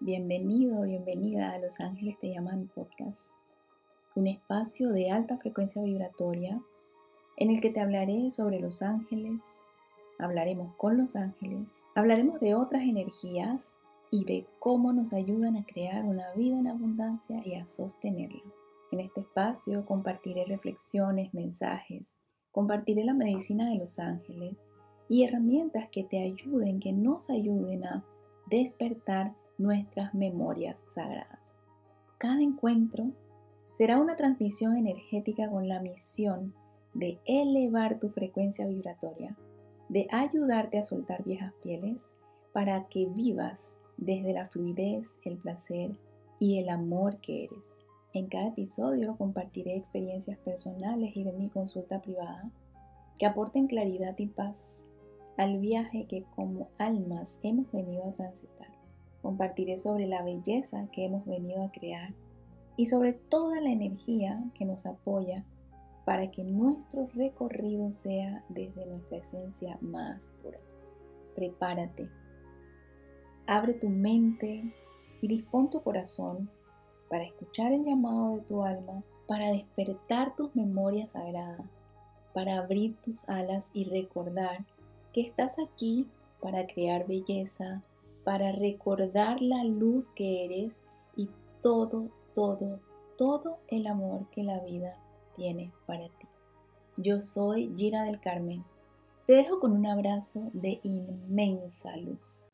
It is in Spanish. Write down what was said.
Bienvenido, bienvenida a Los Ángeles Te Llaman Podcast, un espacio de alta frecuencia vibratoria en el que te hablaré sobre los ángeles, hablaremos con los ángeles, hablaremos de otras energías y de cómo nos ayudan a crear una vida en abundancia y a sostenerla. En este espacio compartiré reflexiones, mensajes, compartiré la medicina de los ángeles y herramientas que te ayuden, que nos ayuden a despertar nuestras memorias sagradas. Cada encuentro será una transmisión energética con la misión de elevar tu frecuencia vibratoria, de ayudarte a soltar viejas pieles para que vivas desde la fluidez, el placer y el amor que eres. En cada episodio compartiré experiencias personales y de mi consulta privada que aporten claridad y paz al viaje que como almas hemos venido a transitar. Compartiré sobre la belleza que hemos venido a crear y sobre toda la energía que nos apoya para que nuestro recorrido sea desde nuestra esencia más pura. Prepárate. Abre tu mente y dispón tu corazón para escuchar el llamado de tu alma, para despertar tus memorias sagradas, para abrir tus alas y recordar que estás aquí para crear belleza, para recordar la luz que eres y todo, todo, todo el amor que la vida tiene para ti. Yo soy Gira del Carmen. Te dejo con un abrazo de inmensa luz.